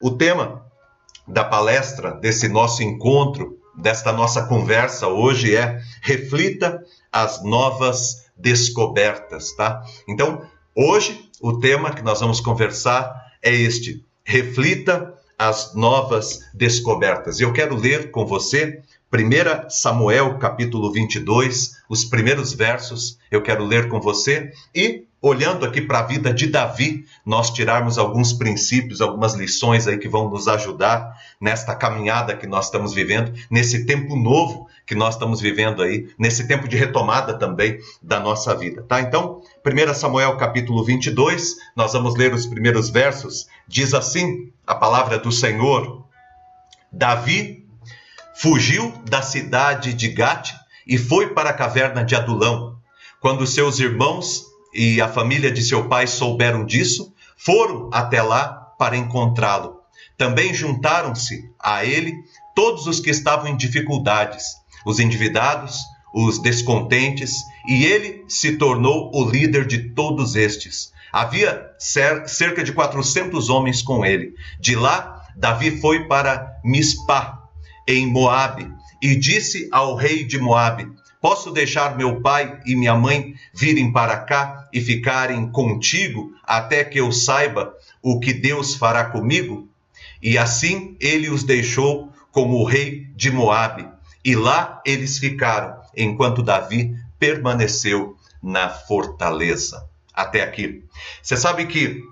O tema da palestra, desse nosso encontro, desta nossa conversa hoje é Reflita as novas descobertas, tá? Então, hoje o tema que nós vamos conversar é este: Reflita as novas descobertas. Eu quero ler com você 1 Samuel capítulo 22, os primeiros versos, eu quero ler com você e olhando aqui para a vida de Davi, nós tirarmos alguns princípios, algumas lições aí que vão nos ajudar nesta caminhada que nós estamos vivendo, nesse tempo novo que nós estamos vivendo aí, nesse tempo de retomada também da nossa vida, tá? Então, 1 Samuel capítulo 22, nós vamos ler os primeiros versos, diz assim a palavra do Senhor: Davi fugiu da cidade de Gate e foi para a caverna de Adulão. Quando seus irmãos e a família de seu pai souberam disso, foram até lá para encontrá-lo. Também juntaram-se a ele todos os que estavam em dificuldades, os endividados, os descontentes, e ele se tornou o líder de todos estes. Havia cerca de 400 homens com ele. De lá, Davi foi para Mispá, em Moabe, e disse ao rei de Moabe: Posso deixar meu pai e minha mãe virem para cá e ficarem contigo até que eu saiba o que Deus fará comigo? E assim ele os deixou como o rei de Moabe. E lá eles ficaram, enquanto Davi permaneceu na fortaleza. Até aqui. Você sabe que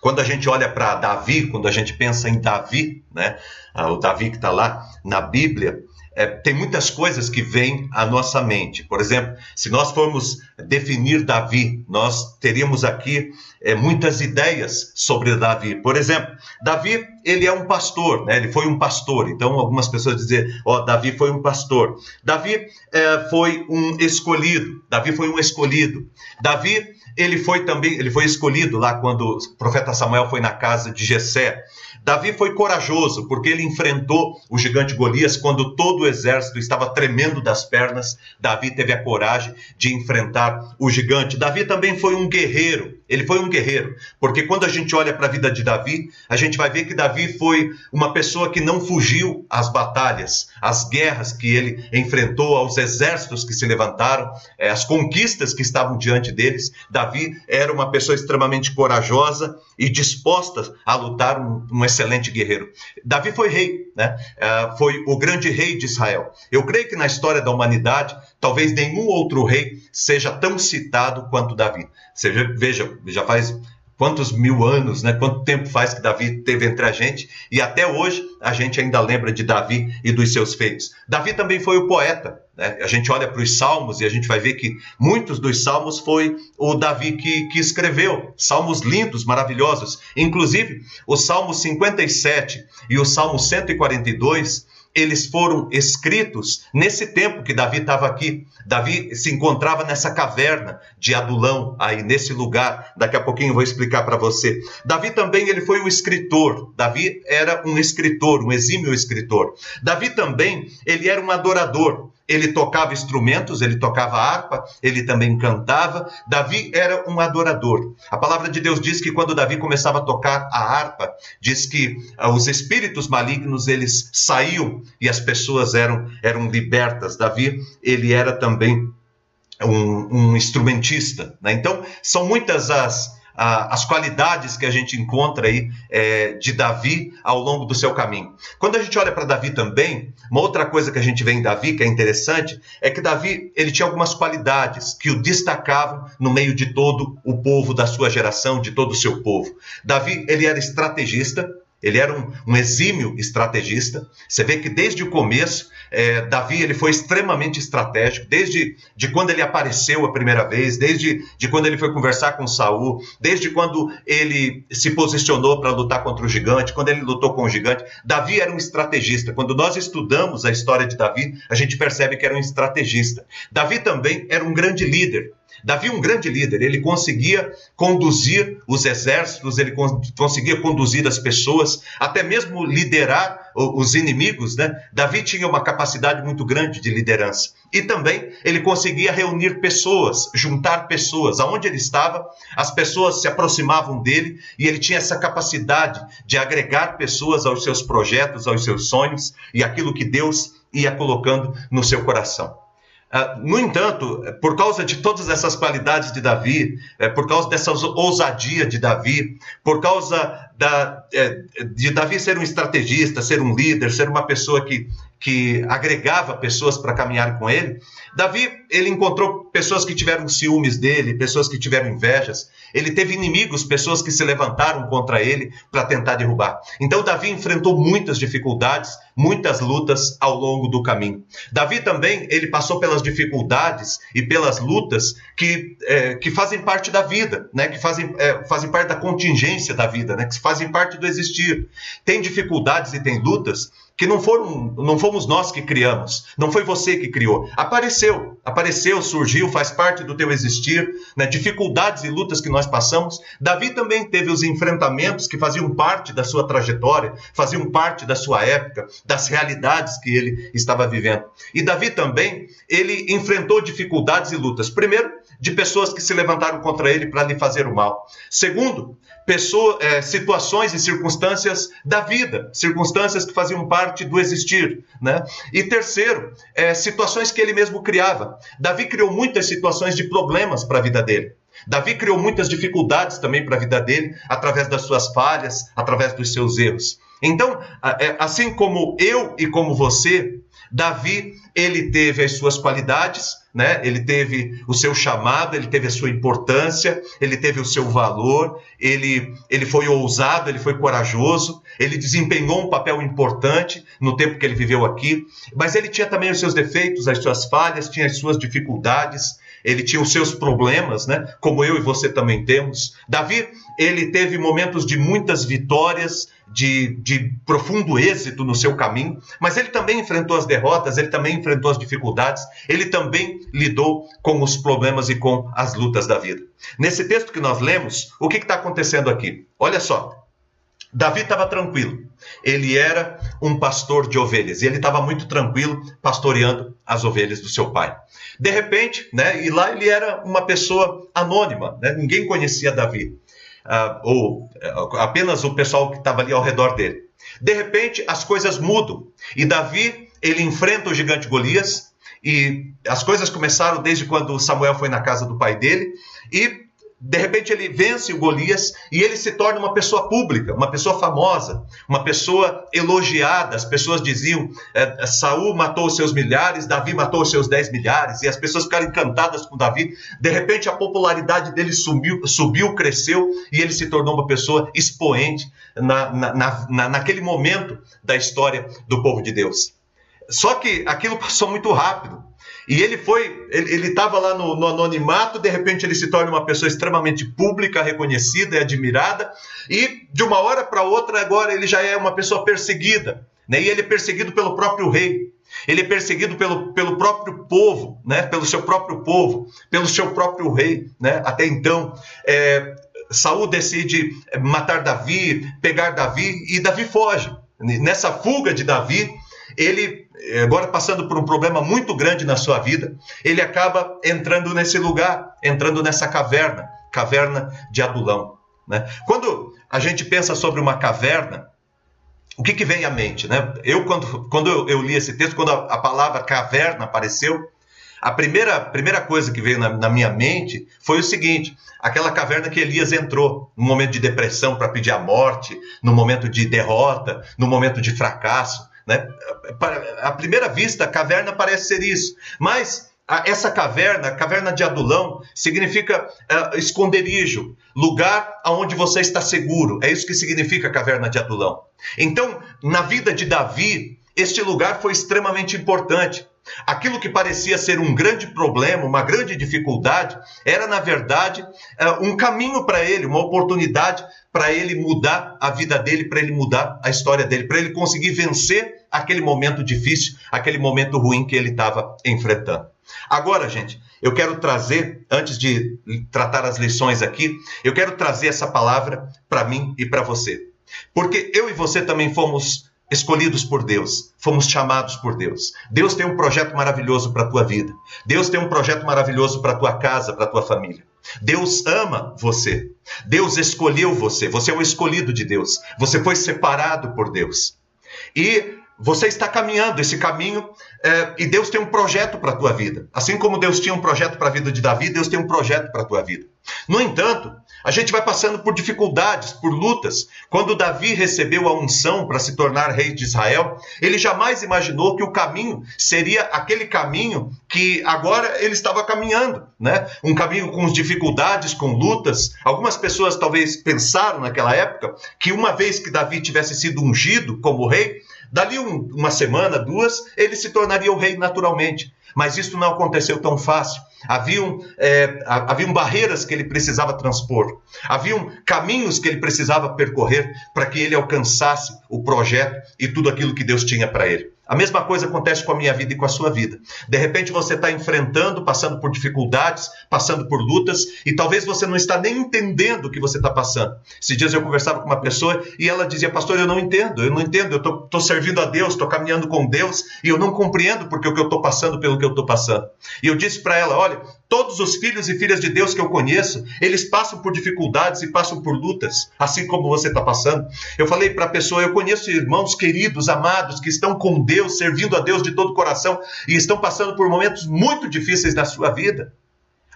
quando a gente olha para Davi, quando a gente pensa em Davi, né? Ah, o Davi que está lá na Bíblia, é, tem muitas coisas que vêm à nossa mente. Por exemplo, se nós formos definir Davi, nós teríamos aqui é, muitas ideias sobre Davi. Por exemplo, Davi, ele é um pastor, né? ele foi um pastor. Então, algumas pessoas dizem, ó, oh, Davi foi um pastor. Davi é, foi um escolhido. Davi foi um escolhido. Davi, ele foi também, ele foi escolhido lá quando o profeta Samuel foi na casa de Jessé. Davi foi corajoso porque ele enfrentou o gigante Golias quando todo o exército estava tremendo das pernas. Davi teve a coragem de enfrentar o gigante. Davi também foi um guerreiro. Ele foi um guerreiro, porque quando a gente olha para a vida de Davi, a gente vai ver que Davi foi uma pessoa que não fugiu às batalhas, às guerras que ele enfrentou, aos exércitos que se levantaram, eh, às conquistas que estavam diante deles. Davi era uma pessoa extremamente corajosa e disposta a lutar um, um excelente guerreiro. Davi foi rei, né? Uh, foi o grande rei de Israel. Eu creio que na história da humanidade, talvez nenhum outro rei seja tão citado quanto Davi. Você veja, já faz quantos mil anos, né? Quanto tempo faz que Davi teve entre a gente e até hoje a gente ainda lembra de Davi e dos seus feitos. Davi também foi o poeta. Né? A gente olha para os salmos e a gente vai ver que muitos dos salmos foi o Davi que, que escreveu. Salmos lindos, maravilhosos. Inclusive, o Salmo 57 e o Salmo 142 eles foram escritos nesse tempo que Davi estava aqui. Davi se encontrava nessa caverna de Adulão, aí nesse lugar. Daqui a pouquinho eu vou explicar para você. Davi também ele foi um escritor. Davi era um escritor, um exímio escritor. Davi também ele era um adorador ele tocava instrumentos, ele tocava harpa, ele também cantava. Davi era um adorador. A palavra de Deus diz que quando Davi começava a tocar a harpa, diz que uh, os espíritos malignos eles saíam e as pessoas eram eram libertas. Davi ele era também um, um instrumentista. Né? Então são muitas as as qualidades que a gente encontra aí é, de Davi ao longo do seu caminho. Quando a gente olha para Davi também, uma outra coisa que a gente vê em Davi que é interessante é que Davi ele tinha algumas qualidades que o destacavam no meio de todo o povo da sua geração, de todo o seu povo. Davi ele era estrategista, ele era um, um, exímio estrategista. Você vê que desde o começo, é, Davi ele foi extremamente estratégico, desde de quando ele apareceu a primeira vez, desde de quando ele foi conversar com Saul, desde quando ele se posicionou para lutar contra o gigante, quando ele lutou com o gigante. Davi era um estrategista. Quando nós estudamos a história de Davi, a gente percebe que era um estrategista. Davi também era um grande líder. Davi, um grande líder, ele conseguia conduzir os exércitos, ele conseguia conduzir as pessoas, até mesmo liderar os inimigos, né? Davi tinha uma capacidade muito grande de liderança. E também ele conseguia reunir pessoas, juntar pessoas. Aonde ele estava, as pessoas se aproximavam dele e ele tinha essa capacidade de agregar pessoas aos seus projetos, aos seus sonhos e aquilo que Deus ia colocando no seu coração. Uh, no entanto, por causa de todas essas qualidades de Davi, é, por causa dessa ousadia de Davi, por causa da, é, de Davi ser um estrategista, ser um líder, ser uma pessoa que, que agregava pessoas para caminhar com ele, Davi ele encontrou pessoas que tiveram ciúmes dele, pessoas que tiveram invejas. Ele teve inimigos, pessoas que se levantaram contra ele para tentar derrubar. Então Davi enfrentou muitas dificuldades, muitas lutas ao longo do caminho. Davi também ele passou pelas dificuldades e pelas lutas que, é, que fazem parte da vida, né? Que fazem, é, fazem parte da contingência da vida, né? Que fazem parte do existir. Tem dificuldades e tem lutas que não foram, não fomos nós que criamos, não foi você que criou. Apareceu, apareceu, surgiu, faz parte do teu existir, né? dificuldades e lutas que nós passamos. Davi também teve os enfrentamentos que faziam parte da sua trajetória, faziam parte da sua época, das realidades que ele estava vivendo. E Davi também, ele enfrentou dificuldades e lutas. Primeiro, de pessoas que se levantaram contra ele para lhe fazer o mal. Segundo, pessoa, é, situações e circunstâncias da vida, circunstâncias que faziam parte do existir. Né? E terceiro, é, situações que ele mesmo criava. Davi criou muitas situações de problemas para a vida dele. Davi criou muitas dificuldades também para a vida dele, através das suas falhas, através dos seus erros. Então, é, assim como eu e como você, Davi, ele teve as suas qualidades, né? Ele teve o seu chamado, ele teve a sua importância, ele teve o seu valor, ele, ele foi ousado, ele foi corajoso, ele desempenhou um papel importante no tempo que ele viveu aqui, mas ele tinha também os seus defeitos, as suas falhas, tinha as suas dificuldades, ele tinha os seus problemas, né? Como eu e você também temos. Davi, ele teve momentos de muitas vitórias, de, de, profundo êxito no seu caminho, mas ele também enfrentou as derrotas, ele também enfrentou as dificuldades, ele também lidou com os problemas e com as lutas da vida. Nesse texto que nós lemos, o que está acontecendo aqui? Olha só. Davi estava tranquilo. Ele era um pastor de ovelhas e ele estava muito tranquilo pastoreando as ovelhas do seu pai. De repente, né, e lá ele era uma pessoa anônima, né, ninguém conhecia Davi uh, ou uh, apenas o pessoal que estava ali ao redor dele. De repente, as coisas mudam e Davi ele enfrenta o gigante Golias e as coisas começaram desde quando Samuel foi na casa do pai dele e de repente ele vence o Golias e ele se torna uma pessoa pública, uma pessoa famosa, uma pessoa elogiada. As pessoas diziam: é, Saul matou os seus milhares, Davi matou os seus dez milhares, e as pessoas ficaram encantadas com Davi. De repente a popularidade dele subiu, subiu cresceu e ele se tornou uma pessoa expoente na, na, na, naquele momento da história do povo de Deus. Só que aquilo passou muito rápido. E ele foi, ele estava lá no, no, anonimato, de repente ele se torna uma pessoa extremamente pública, reconhecida e admirada, e de uma hora para outra agora ele já é uma pessoa perseguida, né? E ele é perseguido pelo próprio rei. Ele é perseguido pelo, pelo próprio povo, né? Pelo seu próprio povo, pelo seu próprio rei, né? Até então, é, Saul decide matar Davi, pegar Davi e Davi foge. Nessa fuga de Davi, ele agora passando por um problema muito grande na sua vida, ele acaba entrando nesse lugar, entrando nessa caverna, caverna de Adulão. Né? Quando a gente pensa sobre uma caverna, o que, que vem à mente? Né? Eu, quando, quando eu, li esse texto, quando a, a, palavra caverna apareceu, a primeira, primeira coisa que veio na, na minha mente foi o seguinte: aquela caverna que Elias entrou no momento de depressão para pedir a morte, no momento de derrota, no momento de fracasso. Né? À primeira vista, a caverna parece ser isso, mas essa caverna, caverna de Adulão, significa uh, esconderijo, lugar onde você está seguro. É isso que significa caverna de Adulão. Então, na vida de Davi, este lugar foi extremamente importante. Aquilo que parecia ser um grande problema, uma grande dificuldade, era na verdade uh, um caminho para ele, uma oportunidade para ele mudar a vida dele, para ele mudar a história dele, para ele conseguir vencer aquele momento difícil, aquele momento ruim que ele estava enfrentando. Agora, gente, eu quero trazer, antes de tratar as lições aqui, eu quero trazer essa palavra para mim e para você. Porque eu e você também fomos escolhidos por Deus, fomos chamados por Deus. Deus tem um projeto maravilhoso para a tua vida. Deus tem um projeto maravilhoso para a tua casa, para a tua família. Deus ama você. Deus escolheu você. Você é um escolhido de Deus. Você foi separado por Deus. E você está caminhando esse caminho é, e Deus tem um projeto para a tua vida. Assim como Deus tinha um projeto para a vida de Davi, Deus tem um projeto para a tua vida. No entanto, a gente vai passando por dificuldades, por lutas. Quando Davi recebeu a unção para se tornar rei de Israel, ele jamais imaginou que o caminho seria aquele caminho que agora ele estava caminhando, né? Um caminho com dificuldades, com lutas. Algumas pessoas talvez pensaram naquela época que uma vez que Davi tivesse sido ungido como rei, Dali um, uma semana, duas, ele se tornaria o rei naturalmente. Mas isso não aconteceu tão fácil. Haviam, é, haviam barreiras que ele precisava transpor, haviam caminhos que ele precisava percorrer para que ele alcançasse o projeto e tudo aquilo que Deus tinha para ele. A mesma coisa acontece com a minha vida e com a sua vida. De repente você está enfrentando, passando por dificuldades, passando por lutas, e talvez você não está nem entendendo o que você está passando. Esses dias eu conversava com uma pessoa e ela dizia, pastor, eu não entendo, eu não entendo, eu estou servindo a Deus, estou caminhando com Deus, e eu não compreendo porque o que eu estou passando pelo que eu estou passando. E eu disse para ela, olha, todos os filhos e filhas de Deus que eu conheço, eles passam por dificuldades e passam por lutas, assim como você está passando. Eu falei para a pessoa, eu conheço irmãos queridos, amados, que estão com Deus, servindo a Deus de todo o coração e estão passando por momentos muito difíceis na sua vida.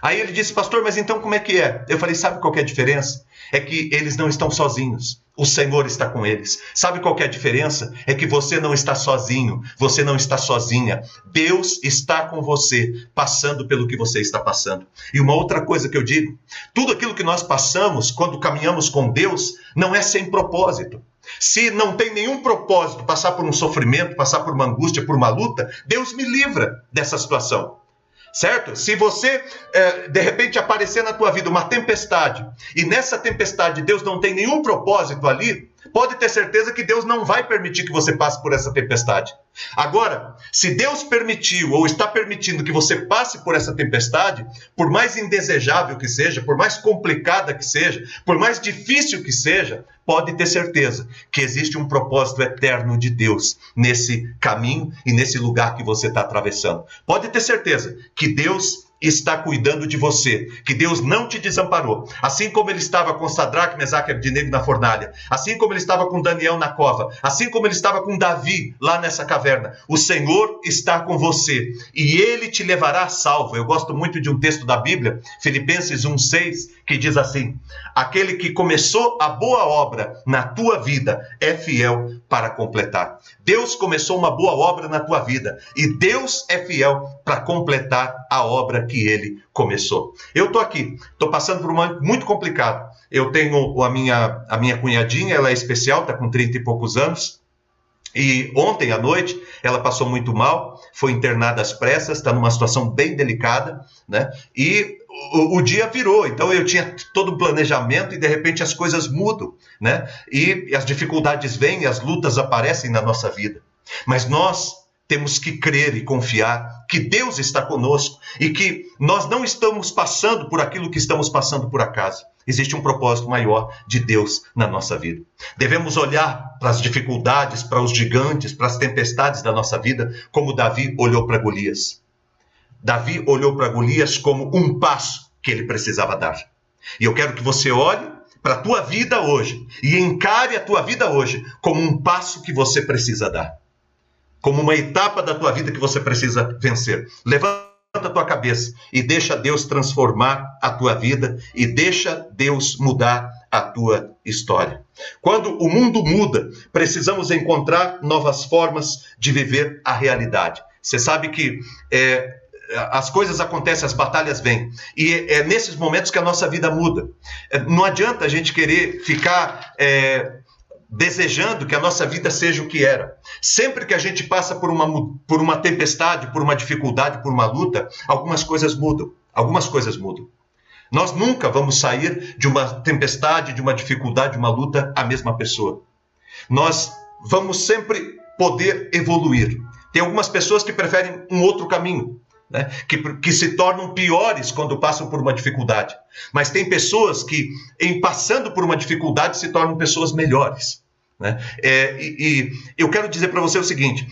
Aí ele disse, pastor, mas então como é que é? Eu falei, sabe qual é a diferença? É que eles não estão sozinhos. O Senhor está com eles. Sabe qual é a diferença? É que você não está sozinho, você não está sozinha. Deus está com você, passando pelo que você está passando. E uma outra coisa que eu digo: tudo aquilo que nós passamos quando caminhamos com Deus não é sem propósito. Se não tem nenhum propósito passar por um sofrimento, passar por uma angústia, por uma luta, Deus me livra dessa situação. Certo? Se você é, de repente aparecer na tua vida uma tempestade e nessa tempestade Deus não tem nenhum propósito ali, pode ter certeza que Deus não vai permitir que você passe por essa tempestade. Agora, se Deus permitiu ou está permitindo que você passe por essa tempestade, por mais indesejável que seja, por mais complicada que seja, por mais difícil que seja, pode ter certeza que existe um propósito eterno de Deus nesse caminho e nesse lugar que você está atravessando. Pode ter certeza que Deus está cuidando de você, que Deus não te desamparou. Assim como ele estava com Sadraque, Mesaque e Abednego na fornalha, assim como ele estava com Daniel na cova, assim como ele estava com Davi lá nessa caverna, o Senhor está com você e ele te levará salvo. Eu gosto muito de um texto da Bíblia, Filipenses 1:6, que diz assim: Aquele que começou a boa obra na tua vida é fiel para completar. Deus começou uma boa obra na tua vida e Deus é fiel para completar a obra que ele começou. Eu tô aqui, tô passando por um momento muito complicado. Eu tenho a minha a minha cunhadinha, ela é especial, tá com 30 e poucos anos. E ontem à noite ela passou muito mal, foi internada às pressas, está numa situação bem delicada, né? E o, o, dia virou, então eu tinha todo o planejamento e de repente as coisas mudam, né? E, e as dificuldades vêm, as lutas aparecem na nossa vida. Mas nós temos que crer e confiar que Deus está conosco e que nós não estamos passando por aquilo que estamos passando por acaso. Existe um propósito maior de Deus na nossa vida. Devemos olhar para as dificuldades, para os gigantes, para as tempestades da nossa vida, como Davi olhou para Golias. Davi olhou para Golias como um passo que ele precisava dar. E eu quero que você olhe para a tua vida hoje e encare a tua vida hoje como um passo que você precisa dar. Como uma etapa da tua vida que você precisa vencer. Levanta a tua cabeça e deixa Deus transformar a tua vida e deixa Deus mudar a tua história. Quando o mundo muda, precisamos encontrar novas formas de viver a realidade. Você sabe que é, as coisas acontecem, as batalhas vêm. E é nesses momentos que a nossa vida muda. É, não adianta a gente querer ficar é, desejando que a nossa vida seja o que era. Sempre que a gente passa por uma, por uma tempestade, por uma dificuldade, por uma luta, algumas coisas mudam. Algumas coisas mudam. Nós nunca vamos sair de uma tempestade, de uma dificuldade, de uma luta, a mesma pessoa. Nós vamos sempre poder evoluir. Tem algumas pessoas que preferem um outro caminho. Né? que, que se tornam piores quando passam por uma dificuldade. Mas tem pessoas que, em passando por uma dificuldade, se tornam pessoas melhores. Né? É, e, e eu quero dizer para você o seguinte: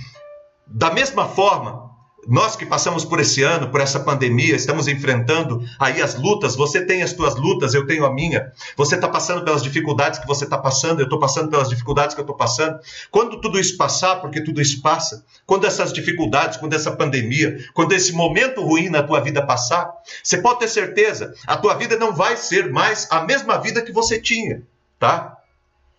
da mesma forma nós que passamos por esse ano, por essa pandemia, estamos enfrentando aí as lutas. Você tem as suas lutas, eu tenho a minha. Você está passando pelas dificuldades que você está passando, eu estou passando pelas dificuldades que eu estou passando. Quando tudo isso passar, porque tudo isso passa, quando essas dificuldades, quando essa pandemia, quando esse momento ruim na tua vida passar, você pode ter certeza, a tua vida não vai ser mais a mesma vida que você tinha, tá?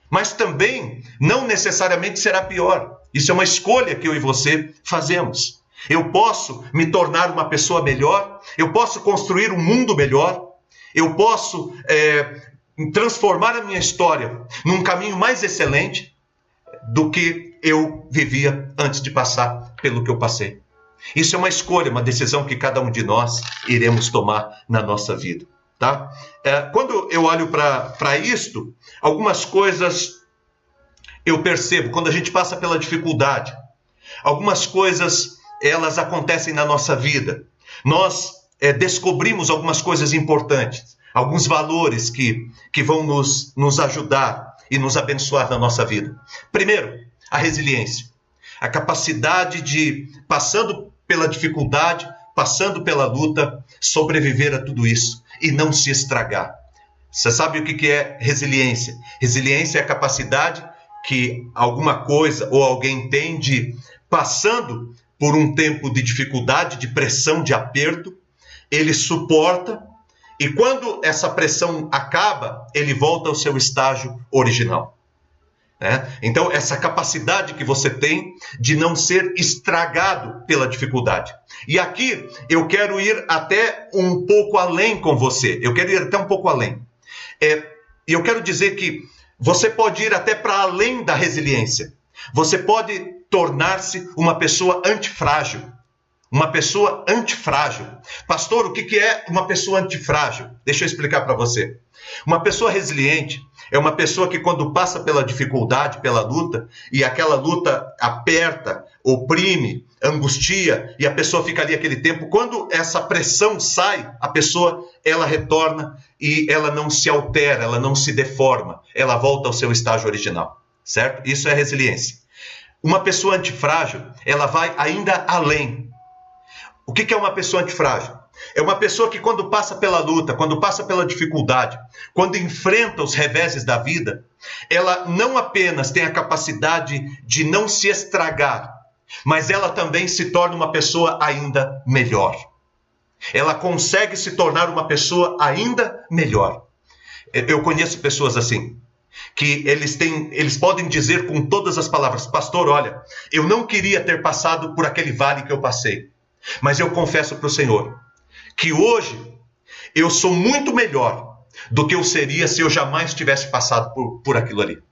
Mas também não necessariamente será pior. Isso é uma escolha que eu e você fazemos. Eu posso me tornar uma pessoa melhor, eu posso construir um mundo melhor, eu posso é, transformar a minha história num caminho mais excelente do que eu vivia antes de passar pelo que eu passei. Isso é uma escolha, uma decisão que cada um de nós iremos tomar na nossa vida. Tá? É, quando eu olho para isto, algumas coisas eu percebo quando a gente passa pela dificuldade. Algumas coisas elas acontecem na nossa vida. Nós é, descobrimos algumas coisas importantes, alguns valores que, que vão nos, nos ajudar e nos abençoar na nossa vida. Primeiro, a resiliência. A capacidade de, passando pela dificuldade, passando pela luta, sobreviver a tudo isso e não se estragar. Você sabe o que é resiliência? Resiliência é a capacidade que alguma coisa ou alguém tem de, passando por um tempo de dificuldade, de pressão, de aperto, ele suporta e quando essa pressão acaba, ele volta ao seu estágio original. Né? Então, essa capacidade que você tem de não ser estragado pela dificuldade. E aqui eu quero ir até um pouco além com você. Eu quero ir até um pouco além. É, eu quero dizer que você pode ir até para além da resiliência. Você pode tornar-se uma pessoa antifrágil. Uma pessoa antifrágil. Pastor, o que é uma pessoa antifrágil? Deixa eu explicar para você. Uma pessoa resiliente é uma pessoa que, quando passa pela dificuldade, pela luta, e aquela luta aperta, oprime, angustia, e a pessoa fica ali aquele tempo, quando essa pressão sai, a pessoa ela retorna e ela não se altera, ela não se deforma, ela volta ao seu estágio original, certo? Isso é resiliência. Uma pessoa antifrágil, ela vai ainda além. O que é uma pessoa antifrágil? É uma pessoa que, quando passa pela luta, quando passa pela dificuldade, quando enfrenta os reveses da vida, ela não apenas tem a capacidade de não se estragar, mas ela também se torna uma pessoa ainda melhor. Ela consegue se tornar uma pessoa ainda melhor. Eu conheço pessoas assim que eles têm, eles podem dizer com todas as palavras, pastor, olha, eu não queria ter passado por aquele vale que eu passei, mas eu confesso para o Senhor que hoje eu sou muito melhor do que eu seria se eu jamais tivesse passado por, por aquilo ali.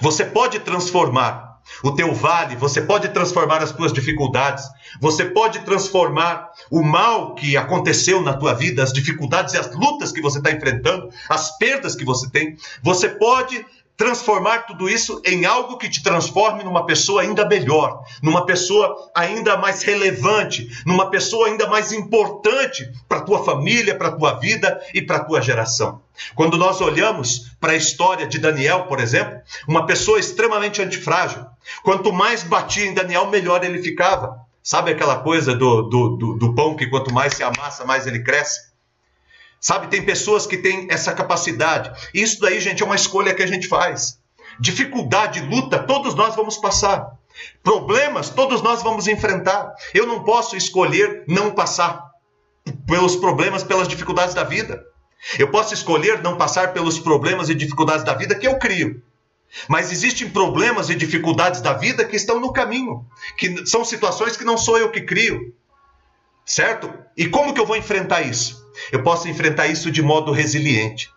Você pode transformar o teu vale, você pode transformar as tuas dificuldades, você pode transformar o mal que aconteceu na tua vida, as dificuldades e as lutas que você está enfrentando, as perdas que você tem, você pode transformar tudo isso em algo que te transforme numa pessoa ainda melhor, numa pessoa ainda mais relevante, numa pessoa ainda mais importante para tua família, para tua vida e para tua geração. Quando nós olhamos para a história de Daniel, por exemplo, uma pessoa extremamente antifrágil, quanto mais batia em Daniel, melhor ele ficava. Sabe aquela coisa do, do, do, do pão que quanto mais se amassa, mais ele cresce? Sabe, tem pessoas que têm essa capacidade. Isso daí, gente, é uma escolha que a gente faz. Dificuldade, luta, todos nós vamos passar. Problemas, todos nós vamos enfrentar. Eu não posso escolher não passar pelos problemas, pelas dificuldades da vida. Eu posso escolher não passar pelos problemas e dificuldades da vida que eu crio. Mas existem problemas e dificuldades da vida que estão no caminho, que são situações que não sou eu que crio. Certo? E como que eu vou enfrentar isso? Eu posso enfrentar isso de modo resiliente.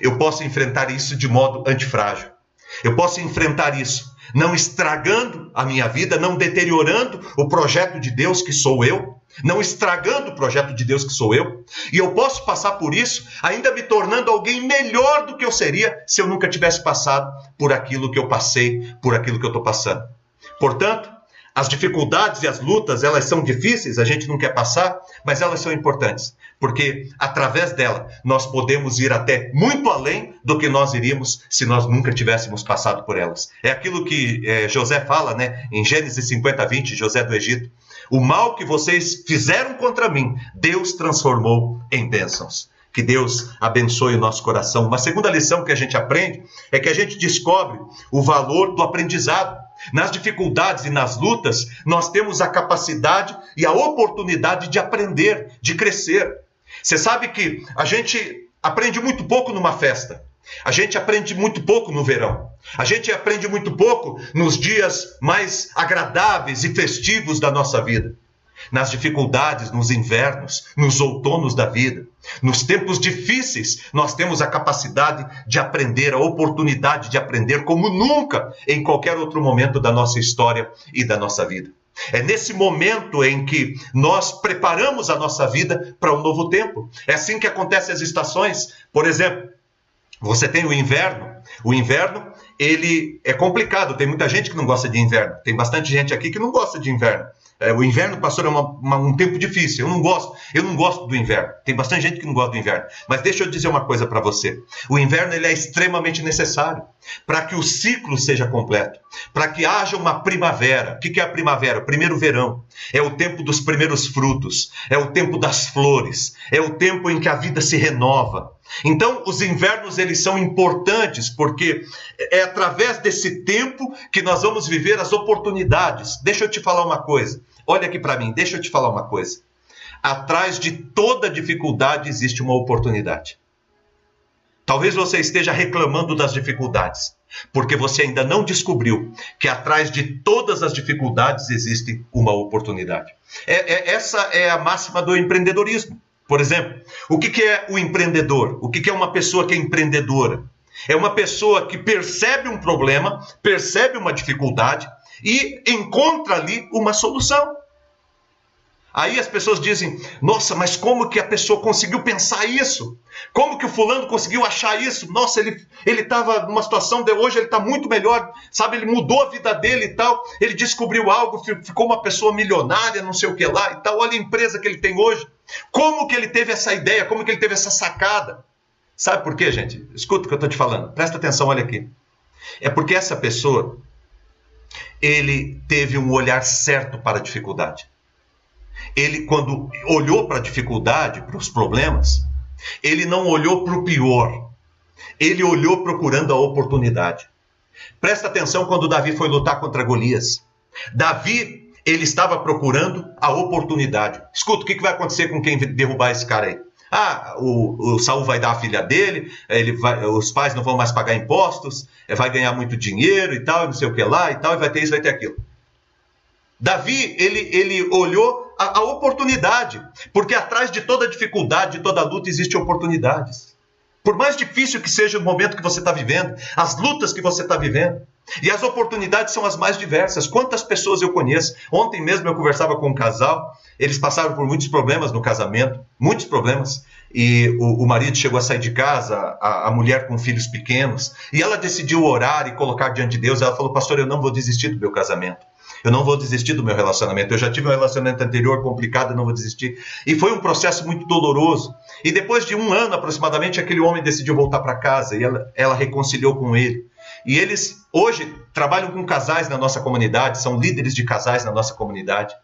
Eu posso enfrentar isso de modo antifrágil. Eu posso enfrentar isso não estragando a minha vida, não deteriorando o projeto de Deus que sou eu, não estragando o projeto de Deus que sou eu. E eu posso passar por isso ainda me tornando alguém melhor do que eu seria se eu nunca tivesse passado por aquilo que eu passei, por aquilo que eu estou passando. Portanto, as dificuldades e as lutas, elas são difíceis, a gente não quer passar, mas elas são importantes, porque através dela nós podemos ir até muito além do que nós iríamos se nós nunca tivéssemos passado por elas. É aquilo que é, José fala, né, em Gênesis 50, 20, José do Egito. O mal que vocês fizeram contra mim, Deus transformou em bênçãos. Que Deus abençoe o nosso coração. Uma segunda lição que a gente aprende é que a gente descobre o valor do aprendizado. Nas dificuldades e nas lutas, nós temos a capacidade e a oportunidade de aprender, de crescer. Você sabe que a gente aprende muito pouco numa festa. A gente aprende muito pouco no verão. A gente aprende muito pouco nos dias mais agradáveis e festivos da nossa vida nas dificuldades, nos invernos, nos outonos da vida. Nos tempos difíceis, nós temos a capacidade de aprender, a oportunidade de aprender como nunca em qualquer outro momento da nossa história e da nossa vida. É nesse momento em que nós preparamos a nossa vida para um novo tempo. É assim que acontecem as estações. Por exemplo, você tem o inverno. O inverno, ele é complicado. Tem muita gente que não gosta de inverno. Tem bastante gente aqui que não gosta de inverno. É, o inverno, pastor, é uma, uma, um tempo difícil. Eu não gosto. Eu não gosto do inverno. Tem bastante gente que não gosta do inverno. Mas deixa eu dizer uma coisa para você. O inverno ele é extremamente necessário para que o ciclo seja completo, para que haja uma primavera. O que é a primavera? Primeiro verão. É o tempo dos primeiros frutos. É o tempo das flores. É o tempo em que a vida se renova. Então, os invernos eles são importantes porque é através desse tempo que nós vamos viver as oportunidades. Deixa eu te falar uma coisa. Olha aqui para mim, deixa eu te falar uma coisa. Atrás de toda dificuldade existe uma oportunidade. Talvez você esteja reclamando das dificuldades, porque você ainda não descobriu que atrás de todas as dificuldades existe uma oportunidade. É, é, essa é a máxima do empreendedorismo. Por exemplo, o que, que é o empreendedor? O que, que é uma pessoa que é empreendedora? É uma pessoa que percebe um problema, percebe uma dificuldade e encontra ali uma solução. Aí as pessoas dizem: Nossa, mas como que a pessoa conseguiu pensar isso? Como que o fulano conseguiu achar isso? Nossa, ele ele estava numa situação de hoje ele está muito melhor, sabe? Ele mudou a vida dele e tal. Ele descobriu algo, ficou uma pessoa milionária, não sei o que lá e tal. Olha a empresa que ele tem hoje. Como que ele teve essa ideia? Como que ele teve essa sacada? Sabe por quê, gente? Escuta o que eu estou te falando. Presta atenção, olha aqui. É porque essa pessoa ele teve um olhar certo para a dificuldade ele, quando olhou para a dificuldade, para os problemas, ele não olhou para o pior. Ele olhou procurando a oportunidade. Presta atenção quando Davi foi lutar contra Golias. Davi, ele estava procurando a oportunidade. Escuta, o que vai acontecer com quem derrubar esse cara aí? Ah, o, o Saul vai dar a filha dele, ele vai, os pais não vão mais pagar impostos, vai ganhar muito dinheiro e tal, não sei o que lá e tal, e vai ter isso, vai ter aquilo. Davi, ele, ele olhou a, a oportunidade, porque atrás de toda dificuldade, de toda luta, existem oportunidades. Por mais difícil que seja o momento que você está vivendo, as lutas que você está vivendo, e as oportunidades são as mais diversas. Quantas pessoas eu conheço? Ontem mesmo eu conversava com um casal, eles passaram por muitos problemas no casamento, muitos problemas, e o, o marido chegou a sair de casa, a, a, mulher com filhos pequenos, e ela decidiu orar e colocar diante de Deus. Ela falou: Pastor, eu não vou desistir do meu casamento. Eu não vou desistir do meu relacionamento. Eu já tive um relacionamento anterior complicado, eu não vou desistir. E foi um processo muito doloroso. E depois de um ano aproximadamente, aquele homem decidiu voltar para casa e ela, ela reconciliou com ele. E eles hoje trabalham com casais na nossa comunidade, são líderes de casais na nossa comunidade.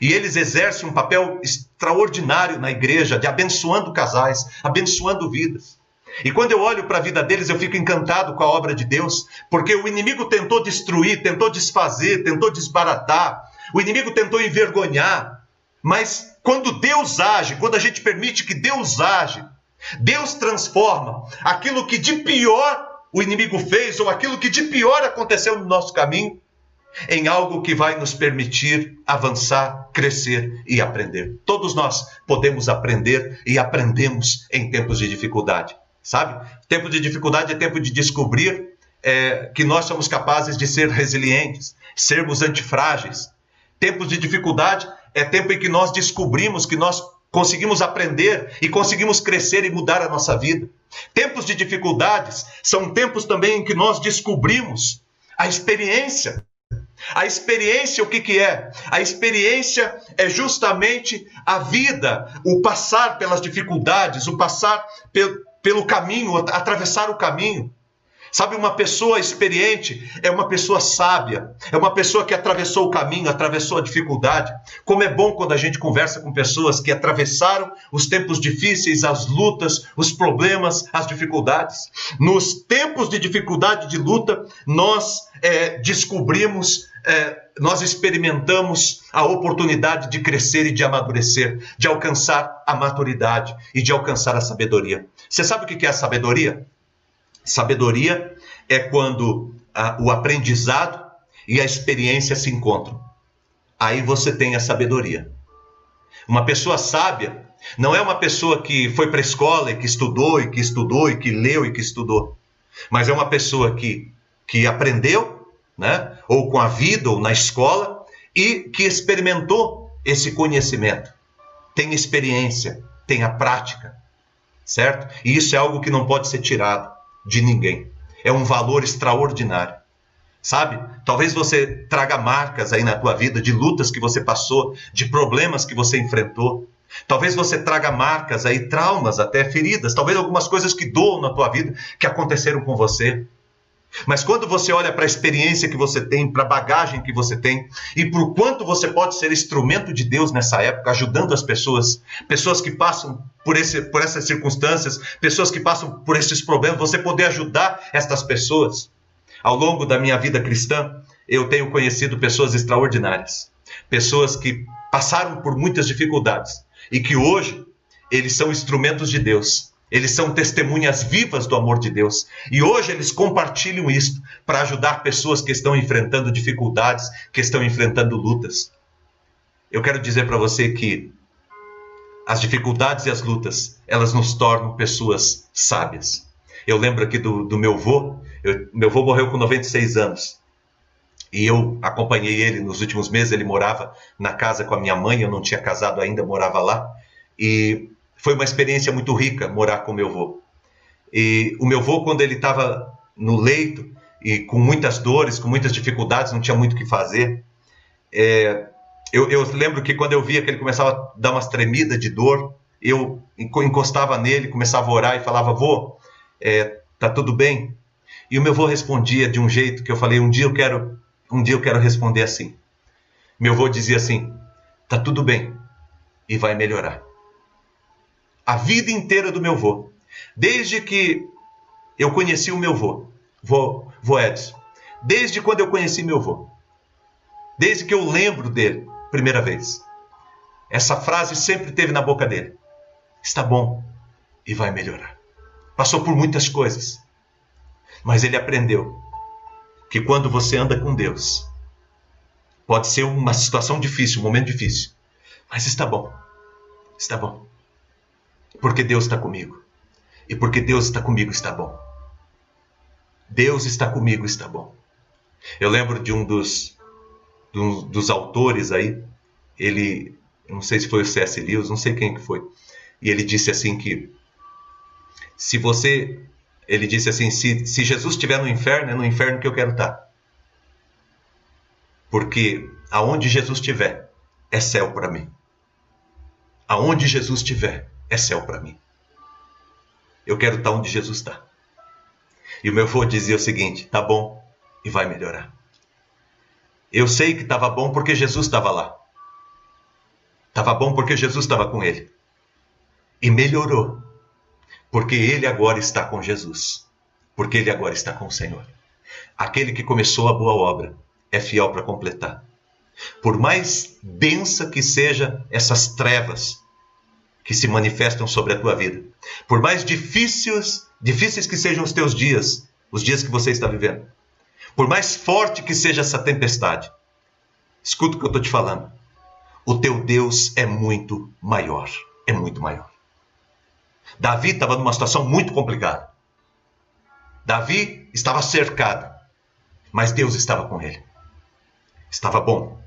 E eles exercem um papel extraordinário na igreja, de abençoando casais, abençoando vidas. E quando eu olho para a vida deles, eu fico encantado com a obra de Deus, porque o inimigo tentou destruir, tentou desfazer, tentou desbaratar, o inimigo tentou envergonhar, mas quando Deus age, quando a gente permite que Deus age, Deus transforma aquilo que de pior o inimigo fez, ou aquilo que de pior aconteceu no nosso caminho, em algo que vai nos permitir avançar, crescer e aprender. Todos nós podemos aprender e aprendemos em tempos de dificuldade sabe? Tempo de dificuldade é tempo de descobrir é, que nós somos capazes de ser resilientes, sermos antifrágeis. Tempos de dificuldade é tempo em que nós descobrimos que nós conseguimos aprender e conseguimos crescer e mudar a nossa vida. Tempos de dificuldades são tempos também em que nós descobrimos a experiência, A experiência, o que, que é? A experiência é justamente a vida, o passar pelas dificuldades, o passar pelo, pelo caminho, atravessar o caminho. Sabe, uma pessoa experiente é uma pessoa sábia, é uma pessoa que atravessou o caminho, atravessou a dificuldade. Como é bom quando a gente conversa com pessoas que atravessaram os tempos difíceis, as lutas, os problemas, as dificuldades. Nos tempos de dificuldade, de luta, nós é, descobrimos, é, nós experimentamos a oportunidade de crescer e de amadurecer, de alcançar a maturidade e de alcançar a sabedoria. Você sabe o que é a sabedoria? Sabedoria é quando a, o aprendizado e a experiência se encontram. Aí você tem a sabedoria. Uma pessoa sábia não é uma pessoa que foi para a escola e que estudou e que estudou e que leu e que estudou, mas é uma pessoa que, que aprendeu, né? ou com a vida ou na escola, e que experimentou esse conhecimento, tem experiência, tem a prática, certo? E isso é algo que não pode ser tirado de ninguém. É um valor extraordinário. Sabe? Talvez você traga marcas aí na tua vida de lutas que você passou, de problemas que você enfrentou. Talvez você traga marcas aí, traumas, até feridas, talvez algumas coisas que doam na tua vida que aconteceram com você. Mas quando você olha para a experiência que você tem, para a bagagem que você tem, e por quanto você pode ser instrumento de Deus nessa época, ajudando as pessoas, pessoas que passam por, esse, por essas circunstâncias, pessoas que passam por esses problemas, você poder ajudar estas pessoas. Ao longo da minha vida cristã, eu tenho conhecido pessoas extraordinárias, pessoas que passaram por muitas dificuldades e que hoje eles são instrumentos de Deus eles são testemunhas vivas do amor de Deus. E hoje eles compartilham isso para ajudar pessoas que estão enfrentando dificuldades, que estão enfrentando lutas. Eu quero dizer para você que as dificuldades e as lutas, elas nos tornam pessoas sábias. Eu lembro aqui do, do meu avô, eu, meu avô morreu com 96 anos. E eu acompanhei ele nos últimos meses, ele morava na casa com a minha mãe, eu não tinha casado ainda, morava lá. E foi uma experiência muito rica morar com meu avô. E o meu avô, quando ele estava no leito e com muitas dores, com muitas dificuldades, não tinha muito o que fazer, é, eu, eu, lembro que quando eu via que ele começava a dar umas tremidas de dor, eu encostava nele, começava a orar e falava: Vô, é, tá tudo bem? E o meu avô respondia de um jeito que eu falei: um dia eu quero, um dia eu quero responder assim. Meu avô dizia assim: tá tudo bem e vai melhorar a vida inteira do meu vô. Desde que eu conheci o meu vô, vô, vô Edson. Desde quando eu conheci meu vô. Desde que eu lembro dele, primeira vez. Essa frase sempre teve na boca dele. Está bom e vai melhorar. Passou por muitas coisas. Mas ele aprendeu que quando você anda com Deus, pode ser uma situação difícil, um momento difícil, mas está bom. Está bom. Porque Deus está comigo. E porque Deus está comigo está bom. Deus está comigo está bom. Eu lembro de um dos, dos autores aí, ele, não sei se foi o C.S. Lewis, não sei quem que foi, e ele disse assim que se você, ele disse assim, se, se Jesus estiver no inferno, é no inferno que eu quero estar. Porque aonde Jesus estiver, é céu para mim. Aonde Jesus estiver, é céu para mim. Eu quero estar onde Jesus está. E o meu avô dizia o seguinte: tá bom e vai melhorar. Eu sei que estava bom porque Jesus estava lá. Estava bom porque Jesus estava com ele. E melhorou. Porque ele agora está com Jesus. Porque ele agora está com o Senhor. Aquele que começou a boa obra é fiel para completar. Por mais densa que seja essas trevas que se manifestam sobre a tua vida. Por mais difíceis, difíceis que sejam os teus dias, os dias que você está vivendo. Por mais forte que seja essa tempestade. Escuta o que eu estou te falando. O teu Deus é muito maior. É muito maior. Davi estava numa situação muito complicada. Davi estava cercado, mas Deus estava com ele. Estava bom.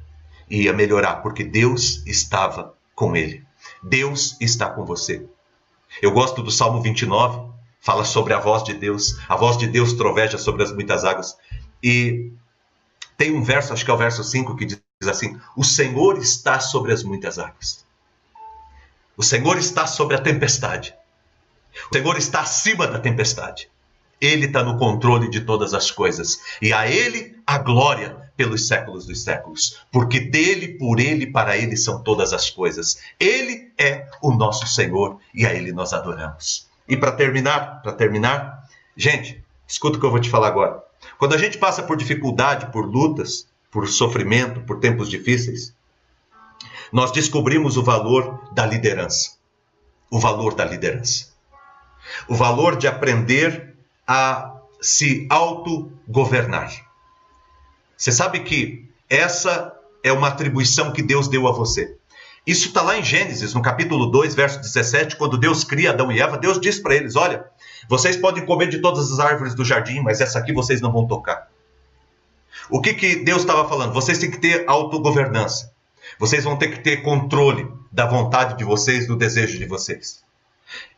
Ia melhorar, porque Deus estava com ele. Deus está com você. Eu gosto do Salmo 29, fala sobre a voz de Deus. A voz de Deus troveja sobre as muitas águas. E Tem um verso, acho que é o verso 5, que diz assim: O Senhor está sobre as muitas águas. O Senhor está sobre a tempestade. O Senhor está acima da tempestade. Ele está no controle de todas as coisas. E a Ele a glória pelos séculos dos séculos. Porque dele, por Ele, para Ele são todas as coisas. Ele é o nosso Senhor e a Ele nós adoramos. E para terminar, para terminar, gente, escuta o que eu vou te falar agora. Quando a gente passa por dificuldade, por lutas, por sofrimento, por tempos difíceis, nós descobrimos o valor da liderança. O valor da liderança. O valor de aprender a se autogovernar. Você sabe que essa é uma atribuição que Deus deu a você. Isso está lá em Gênesis, no capítulo 2, verso 17, quando Deus cria Adão e Eva, Deus diz para eles: Olha, vocês podem comer de todas as árvores do jardim, mas essa aqui vocês não vão tocar. O que, que Deus estava falando? Vocês têm que ter autogovernança. Vocês vão ter que ter controle da vontade de vocês, do desejo de vocês.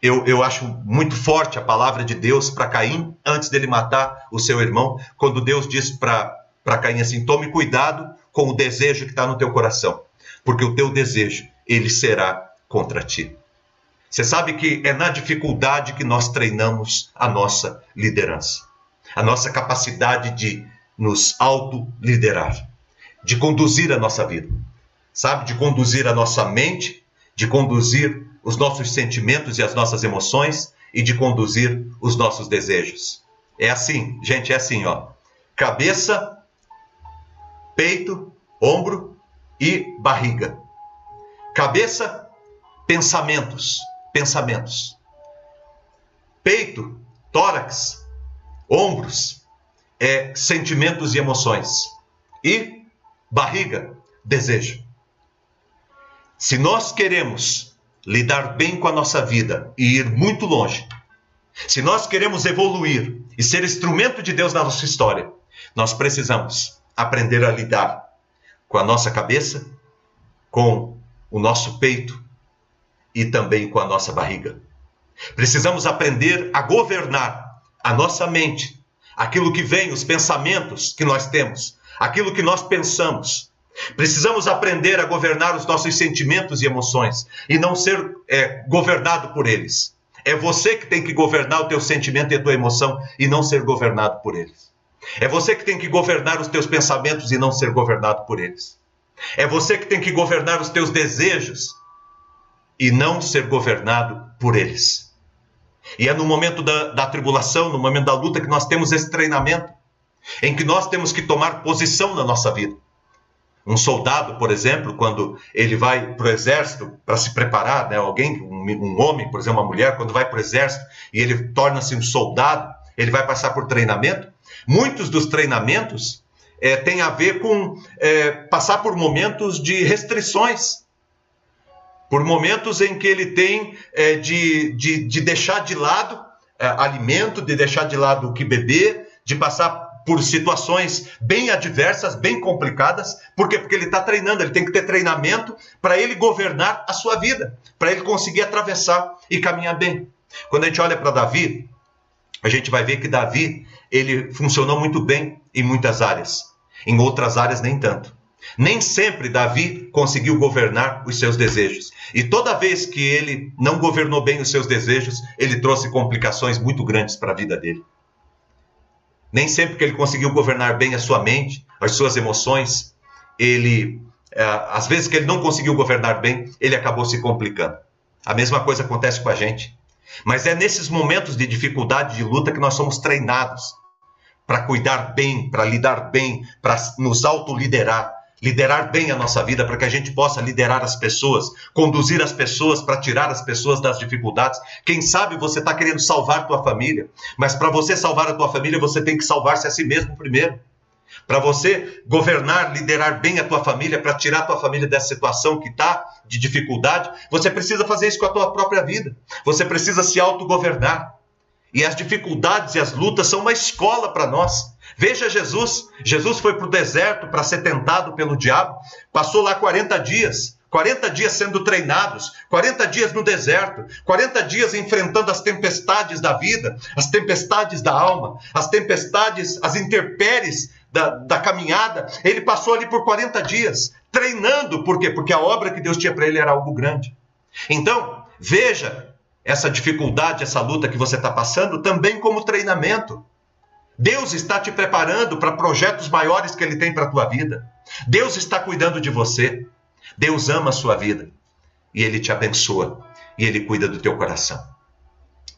Eu, eu acho muito forte a palavra de Deus para Caim antes dele matar o seu irmão, quando Deus diz para Caim assim: tome cuidado com o desejo que está no teu coração, porque o teu desejo ele será contra ti. Você sabe que é na dificuldade que nós treinamos a nossa liderança, a nossa capacidade de nos auto-liderar, de conduzir a nossa vida, sabe? De conduzir a nossa mente, de conduzir os nossos sentimentos e as nossas emoções e de conduzir os nossos desejos. É assim, gente, é assim, ó. Cabeça, peito, ombro e barriga. Cabeça, pensamentos pensamentos. Peito, tórax, ombros, é sentimentos e emoções. E barriga, desejo. Se nós queremos lidar bem com a nossa vida e ir muito longe, se nós queremos evoluir e ser instrumento de Deus na nossa história, nós precisamos aprender a lidar com a nossa cabeça, com o nosso peito, e também com a nossa barriga. Precisamos aprender a governar a nossa mente, aquilo que vem, os pensamentos que nós temos, aquilo que nós pensamos. Precisamos aprender a governar os nossos sentimentos e emoções e não ser é, governado por eles. É você que tem que governar o teu sentimento e a tua emoção e não ser governado por eles. É você que tem que governar os teus pensamentos e não ser governado por eles. É você que tem que governar os teus desejos e não ser governado por eles. E é no momento da, da tribulação, no momento da luta, que nós temos esse treinamento, em que nós temos que tomar posição na nossa vida. Um soldado, por exemplo, quando ele vai para o exército para se preparar, né? alguém, um, um, homem, por exemplo, uma mulher, quando vai para o exército e ele torna-se um soldado, ele vai passar por treinamento. Muitos dos treinamentos é, têm a ver com é, passar por momentos de restrições por momentos em que ele tem é, de, de, de, deixar de lado é, alimento, de deixar de lado o que beber, de passar por situações bem adversas, bem complicadas. Por quê? Porque ele está treinando, ele tem que ter treinamento para ele governar a sua vida, para ele conseguir atravessar e caminhar bem. Quando a gente olha para Davi, a gente vai ver que Davi ele funcionou muito bem em muitas áreas, em outras áreas nem tanto. Nem sempre Davi conseguiu governar os seus desejos. E toda vez que ele não governou bem os seus desejos, ele trouxe complicações muito grandes para a vida dele. Nem sempre que ele conseguiu governar bem a sua mente, as suas emoções, ele, é, às vezes que ele não conseguiu governar bem, ele acabou se complicando. A mesma coisa acontece com a gente. Mas é nesses momentos de dificuldade, de luta, que nós somos treinados para cuidar bem, para lidar bem, para nos autoliderar, liderar bem a nossa vida, para que a gente possa liderar as pessoas, conduzir as pessoas para tirar as pessoas das dificuldades. Quem sabe você está querendo salvar tua família, mas para você salvar a tua família, você tem que salvar-se a si mesmo primeiro. Para você governar, liderar bem a tua família, para tirar a tua família dessa situação que está de dificuldade, você precisa fazer isso com a tua própria vida. Você precisa se autogovernar. E as dificuldades e as lutas são uma escola para nós. Veja Jesus. Jesus foi para o deserto para ser tentado pelo diabo. Passou lá 40 dias. 40 dias sendo treinados, 40 dias no deserto, 40 dias enfrentando as tempestades da vida, as tempestades da alma, as tempestades, as intempéries da, da caminhada, ele passou ali por 40 dias, treinando, por quê? Porque a obra que Deus tinha para ele era algo grande. Então, veja essa dificuldade, essa luta que você está passando também como treinamento. Deus está te preparando para projetos maiores que Ele tem para a tua vida. Deus está cuidando de você. Deus ama a sua vida. E Ele te abençoa. E Ele cuida do teu coração.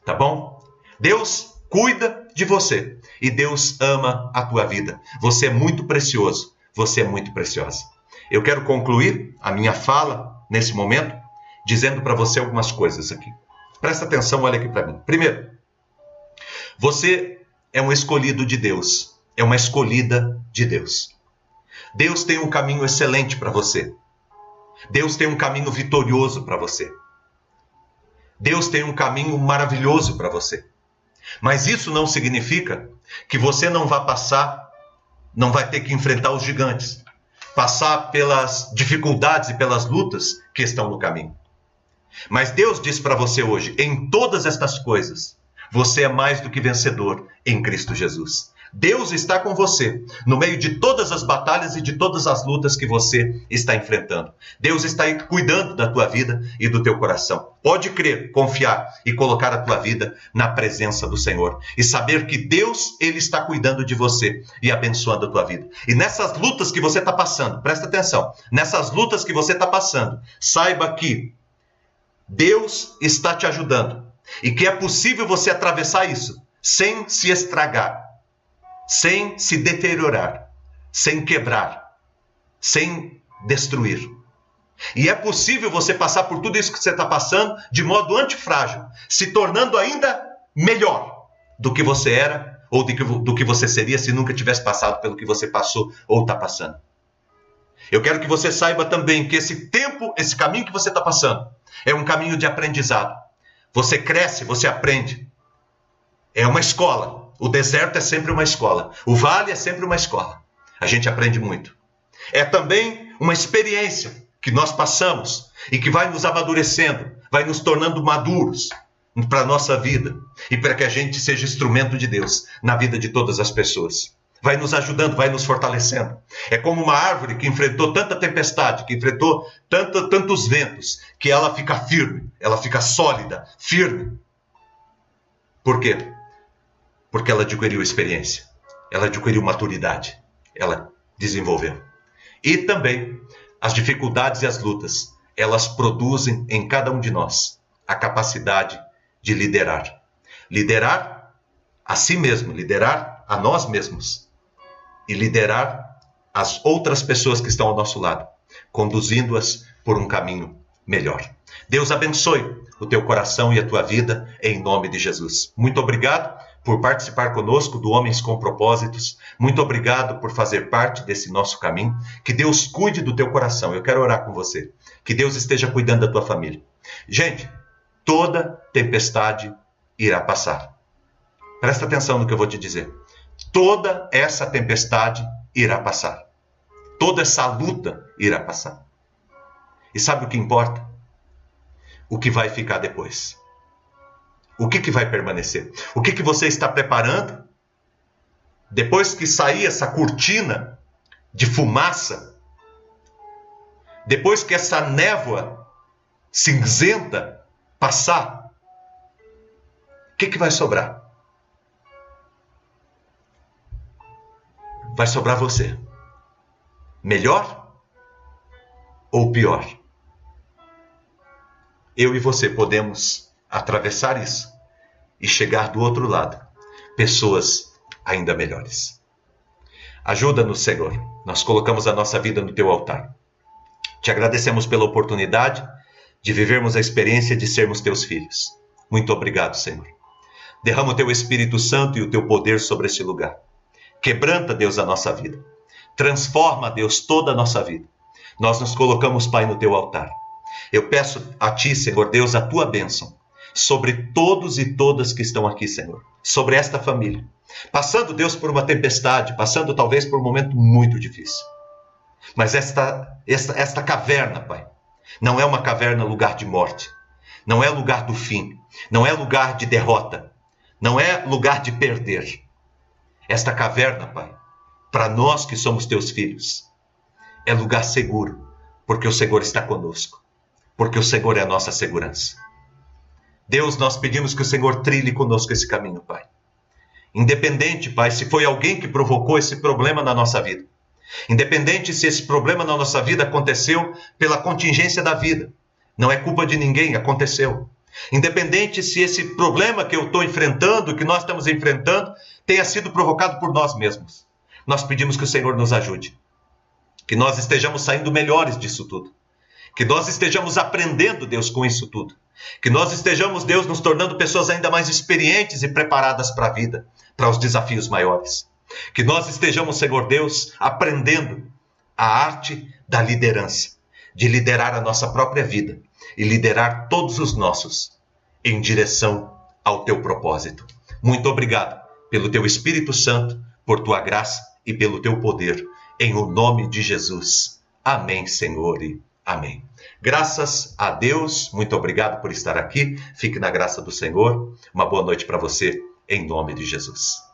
Tá bom? Deus cuida de você. E Deus ama a tua vida. Você é muito precioso. Você é muito preciosa. Eu quero concluir a minha fala nesse momento dizendo para você algumas coisas aqui. Presta atenção, olha aqui para mim. Primeiro, você é um escolhido de Deus, é uma escolhida de Deus. Deus tem um caminho excelente para você. Deus tem um caminho vitorioso para você. Deus tem um caminho maravilhoso para você. Mas isso não significa que você não vai passar, não vai ter que enfrentar os gigantes, passar pelas dificuldades e pelas lutas que estão no caminho. Mas Deus diz para você hoje: em todas estas coisas, você é mais do que vencedor em Cristo Jesus. Deus está com você no meio de todas as batalhas e de todas as lutas que você está enfrentando. Deus está cuidando da tua vida e do teu coração. Pode crer, confiar e colocar a tua vida na presença do Senhor e saber que Deus ele está cuidando de você e abençoando a tua vida. E nessas lutas que você está passando, presta atenção. Nessas lutas que você está passando, saiba que Deus está te ajudando e que é possível você atravessar isso sem se estragar, sem se deteriorar, sem quebrar, sem destruir. E é possível você passar por tudo isso que você está passando de modo antifrágil, se tornando ainda melhor do que você era ou que, do que você seria se nunca tivesse passado pelo que você passou ou está passando. Eu quero que você saiba também que esse tempo, esse caminho que você está passando, é um caminho de aprendizado. Você cresce, você aprende. É uma escola. O deserto é sempre uma escola. O vale é sempre uma escola. A gente aprende muito. É também uma experiência que nós passamos e que vai nos amadurecendo, vai nos tornando maduros para a nossa vida e para que a gente seja instrumento de Deus na vida de todas as pessoas vai nos ajudando, vai nos fortalecendo. É como uma árvore que enfrentou tanta tempestade, que enfrentou tanto, tantos ventos, que ela fica firme, ela fica sólida, firme. Por quê? Porque ela adquiriu experiência, ela adquiriu maturidade, ela desenvolveu. E também as dificuldades e as lutas, elas produzem em cada um de nós a capacidade de liderar. Liderar a si mesmo, liderar a nós mesmos e liderar as outras pessoas que estão ao nosso lado, conduzindo-as por um caminho melhor. Deus abençoe o teu coração e a tua vida em nome de Jesus. Muito obrigado por participar conosco do Homens com Propósitos. Muito obrigado por fazer parte desse nosso caminho. Que Deus cuide do teu coração. Eu quero orar com você. Que Deus esteja cuidando da tua família. Gente, toda tempestade irá passar. Presta atenção no que eu vou te dizer toda essa tempestade irá passar. Toda essa luta irá passar. E sabe o que importa? O que vai ficar depois. O que, que vai permanecer? O que, que você está preparando? Depois que sair essa cortina de fumaça, depois que essa névoa cinzenta passar, o que, que vai sobrar? Vai sobrar você. Melhor ou pior? Eu e você podemos atravessar isso e chegar do outro lado, pessoas ainda melhores. Ajuda-nos, Senhor. Nós colocamos a nossa vida no teu altar. Te agradecemos pela oportunidade de vivermos a experiência de sermos teus filhos. Muito obrigado, Senhor. Derrama o teu Espírito Santo e o teu poder sobre este lugar. Quebranta, Deus, a nossa vida. Transforma, Deus, toda a nossa vida. Nós nos colocamos, Pai, no teu altar. Eu peço a Ti, Senhor Deus, a tua bênção sobre todos e todas que estão aqui, Senhor. Sobre esta família. Passando, Deus, por uma tempestade, passando talvez por um momento muito difícil. Mas esta, esta, esta caverna, Pai, não é uma caverna lugar de morte. Não é lugar do fim. Não é lugar de derrota. Não é lugar de perder esta caverna, Pai, para nós que somos teus filhos, é lugar seguro, porque o Senhor está conosco, porque o Senhor é a nossa segurança. Deus, nós pedimos que o Senhor trilhe conosco esse caminho, Pai. Independente, Pai, se foi alguém que provocou esse problema na nossa vida. Independente se esse problema na nossa vida aconteceu pela contingência da vida. Não é culpa de ninguém, aconteceu. Independente se esse problema que eu estou enfrentando, que nós estamos enfrentando, tenha sido provocado por nós mesmos. Nós pedimos que o Senhor nos ajude. Que nós estejamos saindo melhores disso tudo. Que nós estejamos aprendendo, Deus, com isso tudo. Que nós estejamos, Deus, nos tornando pessoas ainda mais experientes e preparadas para a vida, para os desafios maiores. Que nós estejamos, Senhor Deus, aprendendo a arte da liderança, de liderar a nossa própria vida e liderar todos os nossos em direção ao teu propósito. Muito obrigado pelo teu Espírito Santo, por tua graça e pelo teu poder, em o nome de Jesus. Amém, Senhor, e amém. Graças a Deus, muito obrigado por estar aqui. Fique na graça do Senhor. Uma boa noite para você, em nome de Jesus.